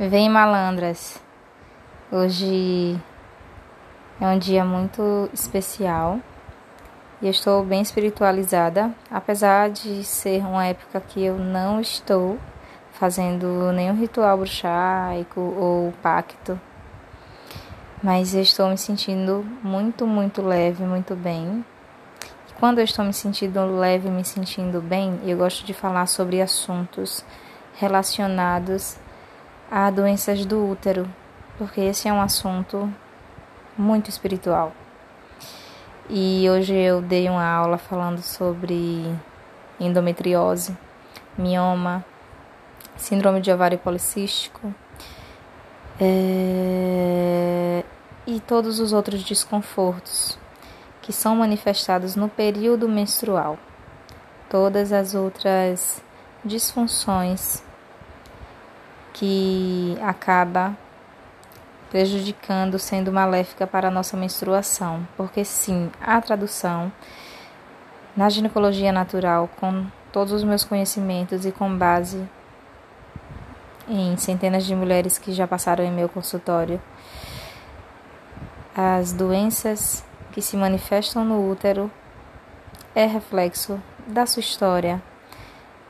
Vem malandras. Hoje é um dia muito especial e eu estou bem espiritualizada, apesar de ser uma época que eu não estou fazendo nenhum ritual bruxaico ou pacto. Mas eu estou me sentindo muito, muito leve, muito bem. E quando eu estou me sentindo leve, me sentindo bem, eu gosto de falar sobre assuntos relacionados a doenças do útero, porque esse é um assunto muito espiritual. E hoje eu dei uma aula falando sobre endometriose, mioma, síndrome de ovário policístico é... e todos os outros desconfortos que são manifestados no período menstrual. Todas as outras disfunções que acaba prejudicando, sendo maléfica para a nossa menstruação. Porque sim, a tradução na ginecologia natural, com todos os meus conhecimentos e com base em centenas de mulheres que já passaram em meu consultório, as doenças que se manifestam no útero é reflexo da sua história,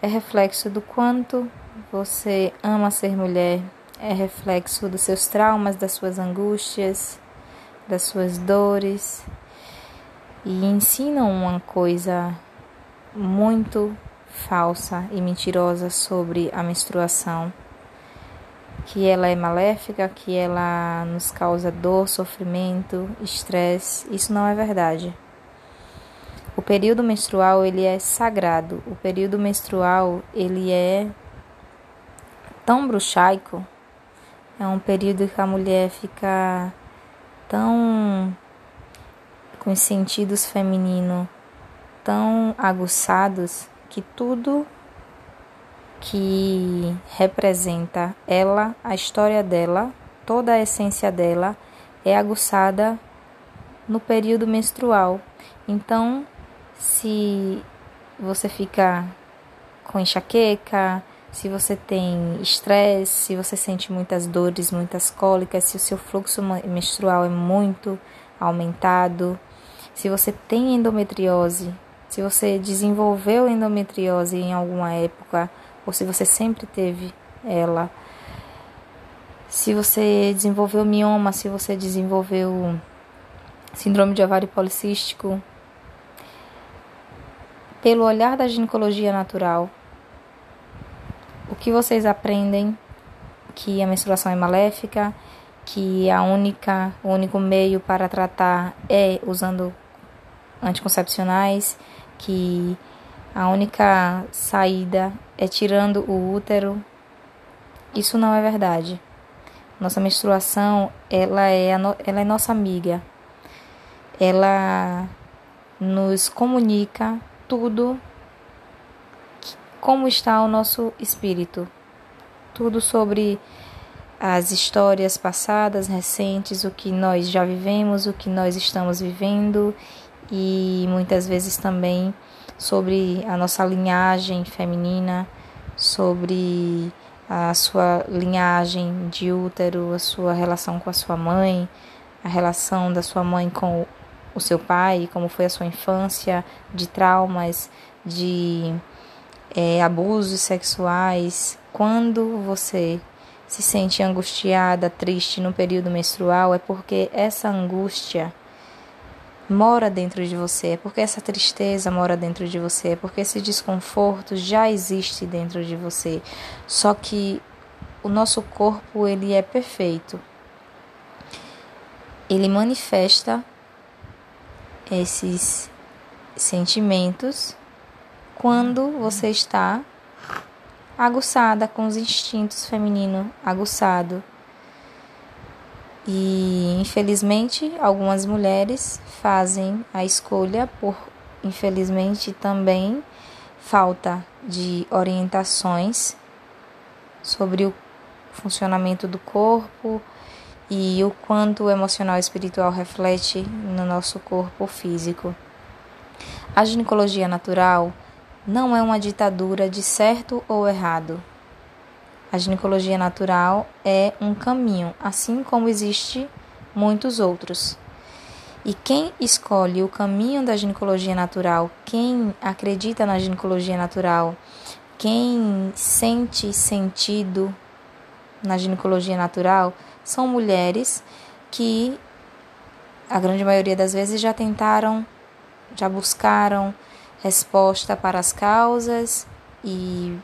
é reflexo do quanto você ama ser mulher é reflexo dos seus traumas, das suas angústias, das suas dores e ensinam uma coisa muito falsa e mentirosa sobre a menstruação, que ela é maléfica, que ela nos causa dor, sofrimento, estresse. Isso não é verdade. O período menstrual ele é sagrado. O período menstrual ele é tão bruxaico, é um período que a mulher fica tão com os sentidos femininos tão aguçados que tudo que representa ela, a história dela, toda a essência dela é aguçada no período menstrual. Então, se você fica com enxaqueca, se você tem estresse, se você sente muitas dores, muitas cólicas, se o seu fluxo menstrual é muito aumentado, se você tem endometriose, se você desenvolveu endometriose em alguma época ou se você sempre teve ela, se você desenvolveu mioma, se você desenvolveu síndrome de ovário policístico, pelo olhar da ginecologia natural, que vocês aprendem que a menstruação é maléfica, que a única, o único meio para tratar é usando anticoncepcionais, que a única saída é tirando o útero. Isso não é verdade. Nossa menstruação, ela é, ela é nossa amiga. Ela nos comunica tudo como está o nosso espírito. Tudo sobre as histórias passadas, recentes, o que nós já vivemos, o que nós estamos vivendo e muitas vezes também sobre a nossa linhagem feminina, sobre a sua linhagem de útero, a sua relação com a sua mãe, a relação da sua mãe com o seu pai, como foi a sua infância, de traumas, de é, abusos sexuais, quando você se sente angustiada, triste no período menstrual, é porque essa angústia mora dentro de você, é porque essa tristeza mora dentro de você, é porque esse desconforto já existe dentro de você. Só que o nosso corpo, ele é perfeito. Ele manifesta esses sentimentos quando você está aguçada com os instintos femininos aguçado. E infelizmente algumas mulheres fazem a escolha por infelizmente também falta de orientações sobre o funcionamento do corpo e o quanto o emocional e espiritual reflete no nosso corpo físico. A ginecologia natural não é uma ditadura de certo ou errado. A ginecologia natural é um caminho, assim como existe muitos outros. E quem escolhe o caminho da ginecologia natural, quem acredita na ginecologia natural, quem sente sentido na ginecologia natural, são mulheres que a grande maioria das vezes já tentaram, já buscaram resposta para as causas e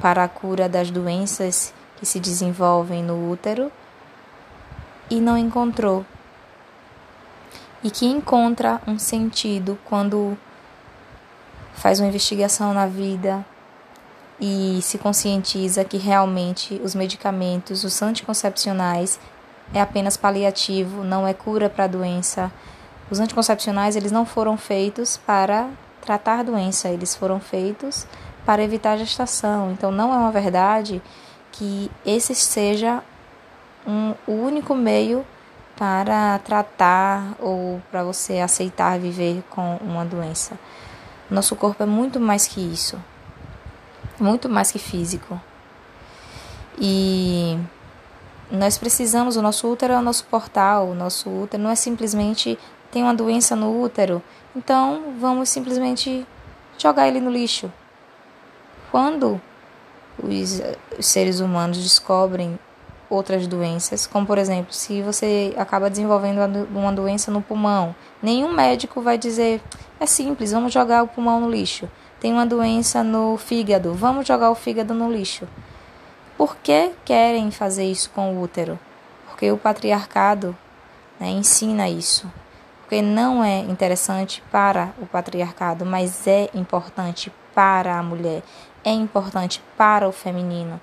para a cura das doenças que se desenvolvem no útero e não encontrou. E que encontra um sentido quando faz uma investigação na vida e se conscientiza que realmente os medicamentos, os anticoncepcionais, é apenas paliativo, não é cura para a doença. Os anticoncepcionais eles não foram feitos para tratar doença, eles foram feitos para evitar a gestação. Então não é uma verdade que esse seja um, o único meio para tratar ou para você aceitar viver com uma doença. Nosso corpo é muito mais que isso, muito mais que físico. E nós precisamos, o nosso útero é o nosso portal, o nosso útero não é simplesmente tem uma doença no útero, então vamos simplesmente jogar ele no lixo. Quando os, seres humanos descobrem outras doenças, como por exemplo, se você acaba desenvolvendo uma doença no pulmão, nenhum médico vai dizer é simples, vamos jogar o pulmão no lixo. Tem uma doença no fígado, vamos jogar o fígado no lixo. Por que querem fazer isso com o útero? Porque o patriarcado né, ensina isso. Porque não é interessante para o patriarcado, mas é importante para a mulher, é importante para o feminino.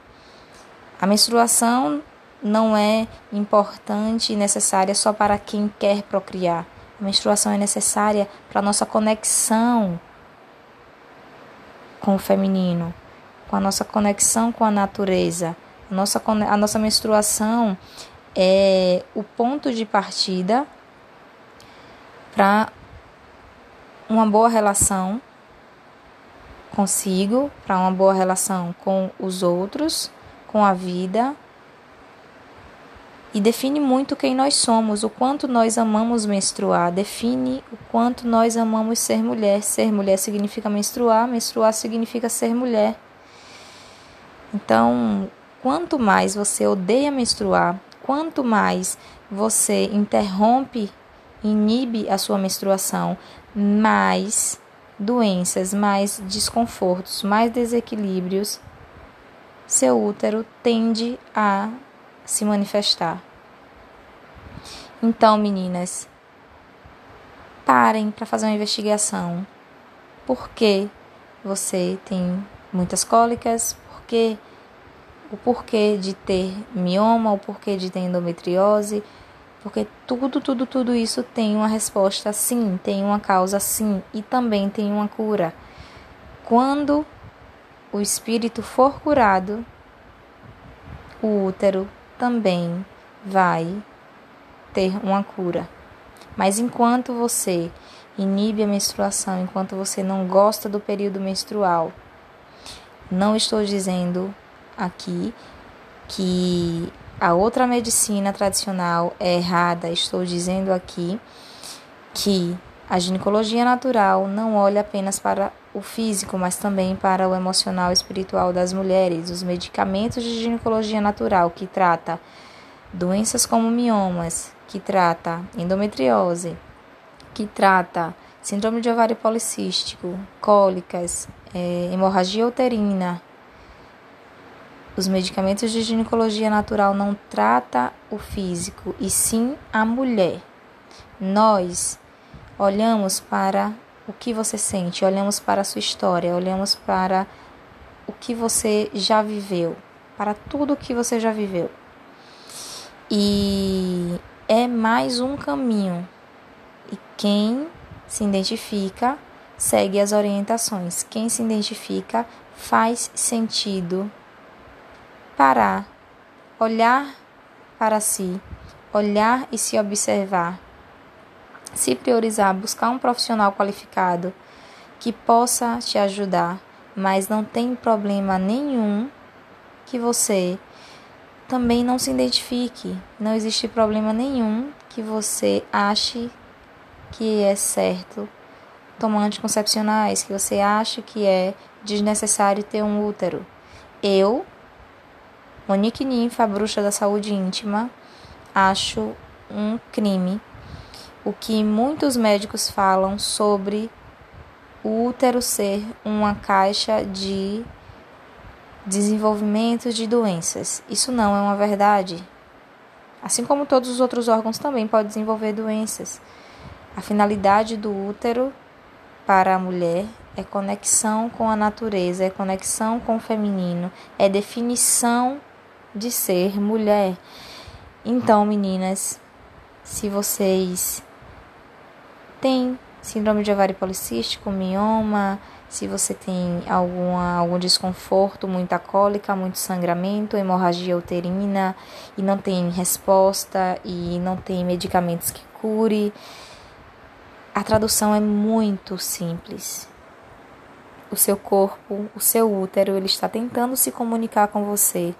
A menstruação não é importante e necessária só para quem quer procriar. A menstruação é necessária para a nossa conexão com o feminino, com a nossa conexão com a natureza. A nossa, a nossa menstruação é o ponto de partida para uma boa relação consigo, para uma boa relação com os outros, com a vida e define muito quem nós somos, o quanto nós amamos menstruar, define o quanto nós amamos ser mulher. Ser mulher significa menstruar, menstruar significa ser mulher. Então, quanto mais você odeia menstruar, quanto mais você interrompe, inibe a sua menstruação, mais doenças, mais desconfortos, mais desequilíbrios seu útero tende a se manifestar. Então, meninas, parem para fazer uma investigação. Por que você tem muitas cólicas? Por que o porquê de ter mioma, o porquê de ter endometriose? Porque tudo, tudo, tudo isso tem uma resposta sim, tem uma causa sim e também tem uma cura. Quando o espírito for curado, o útero também vai ter uma cura. Mas enquanto você inibe a menstruação, enquanto você não gosta do período menstrual, não estou dizendo aqui que a outra medicina tradicional é errada, estou dizendo aqui que a ginecologia natural não olha apenas para o físico, mas também para o emocional e espiritual das mulheres. Os medicamentos de ginecologia natural que trata doenças como miomas, que trata endometriose, que trata síndrome de ovário policístico, cólicas, é, hemorragia uterina. Os medicamentos de ginecologia natural não trata o físico e sim a mulher. Nós olhamos para o que você sente, olhamos para a sua história, olhamos para o que você já viveu, para tudo o que você já viveu. E é mais um caminho. E quem se identifica segue as orientações. Quem se identifica faz sentido parar, olhar para si, olhar e se observar se priorizar, buscar um profissional qualificado que possa te ajudar, mas não tem problema nenhum que você também não se identifique. Não existe problema nenhum que você ache que é certo tomar anticoncepcionais, que você acha que é desnecessário ter um útero. Eu, Monique Ninfa, bruxa da saúde íntima, acho um crime o que muitos médicos falam sobre o útero ser uma caixa de desenvolvimento de doenças. Isso não é uma verdade. Assim como todos os outros órgãos também podem desenvolver doenças. A finalidade do útero para a mulher é conexão com a natureza, é conexão com o feminino, é definição de ser mulher. Então, meninas, se vocês têm síndrome de ovário policístico, mioma, se você tem alguma, algum desconforto, muita cólica, muito sangramento, hemorragia uterina e não tem resposta e não tem medicamentos que cure, a tradução é muito simples. O seu corpo, o seu útero, ele está tentando se comunicar com você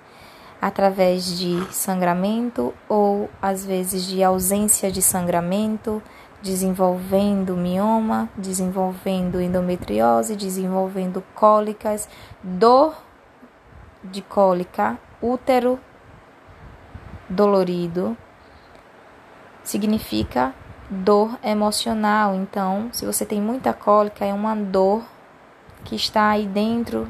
através de sangramento ou às vezes de ausência de sangramento, desenvolvendo mioma, desenvolvendo endometriose, desenvolvendo cólicas, dor de cólica, útero dolorido, significa dor emocional. Então, se você tem muita cólica, é uma dor que está aí dentro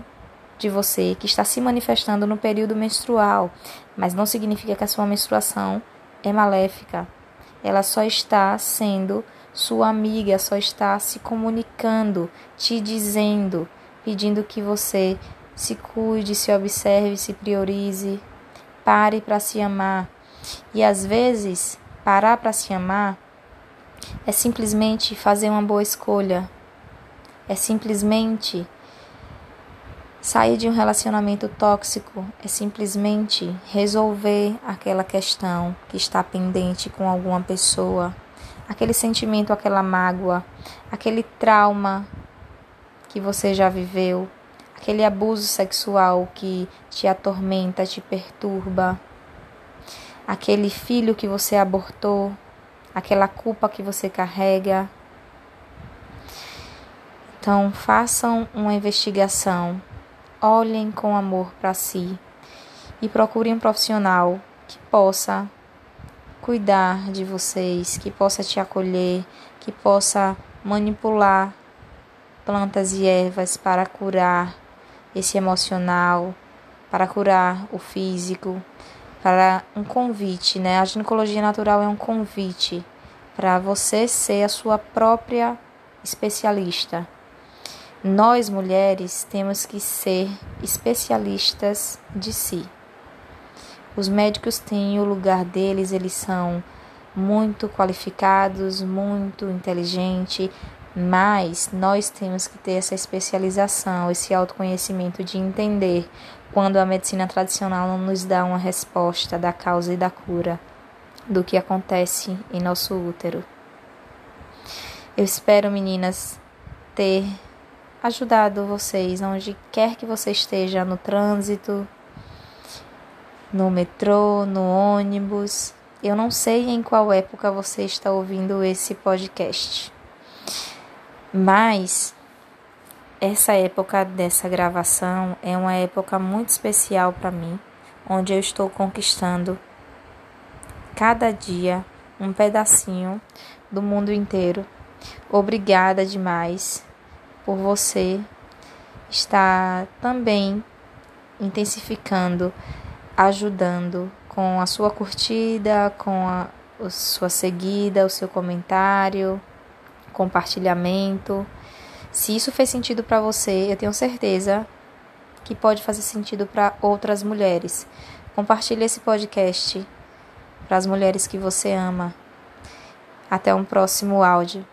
de você, que está se manifestando no período menstrual, mas não significa que a sua menstruação é maléfica. Ela só está sendo sua amiga, só está se comunicando, te dizendo, pedindo que você se cuide, se observe, se priorize, pare para se amar. E às vezes, parar para se amar é simplesmente fazer uma boa escolha. É simplesmente sair de um relacionamento tóxico. É simplesmente resolver aquela questão que está pendente com alguma pessoa. Aquele sentimento, aquela mágoa, aquele trauma que você já viveu, aquele abuso sexual que te atormenta, te perturba, aquele filho que você abortou, aquela culpa que você carrega. Então, façam uma investigação, olhem com amor para si e procurem um profissional que possa cuidar de vocês, que possa te acolher, que possa manipular plantas e ervas para curar esse emocional, para curar o físico, para um convite, né? A ginecologia natural é um convite para você ser a sua própria especialista. Nós mulheres temos que ser especialistas de si. Os médicos têm o lugar deles, eles são muito qualificados, muito inteligentes, mas nós temos que ter essa especialização, esse autoconhecimento de entender quando a medicina tradicional não nos dá uma resposta da causa e da cura do que acontece em nosso útero. Eu espero, meninas, ter ajudado vocês onde quer que você esteja no trânsito, no metrô, no ônibus. Eu não sei em qual época você está ouvindo esse podcast, mas essa época dessa gravação é uma época muito especial para mim, onde eu estou conquistando cada dia um pedacinho do mundo inteiro. Obrigada demais por você estar também intensificando, ajudando com a sua curtida, com a, a sua seguida, o seu comentário, compartilhamento. Se isso fez sentido para você, eu tenho certeza que pode fazer sentido para outras mulheres. Compartilhe esse podcast para as mulheres que você ama. Até um próximo áudio.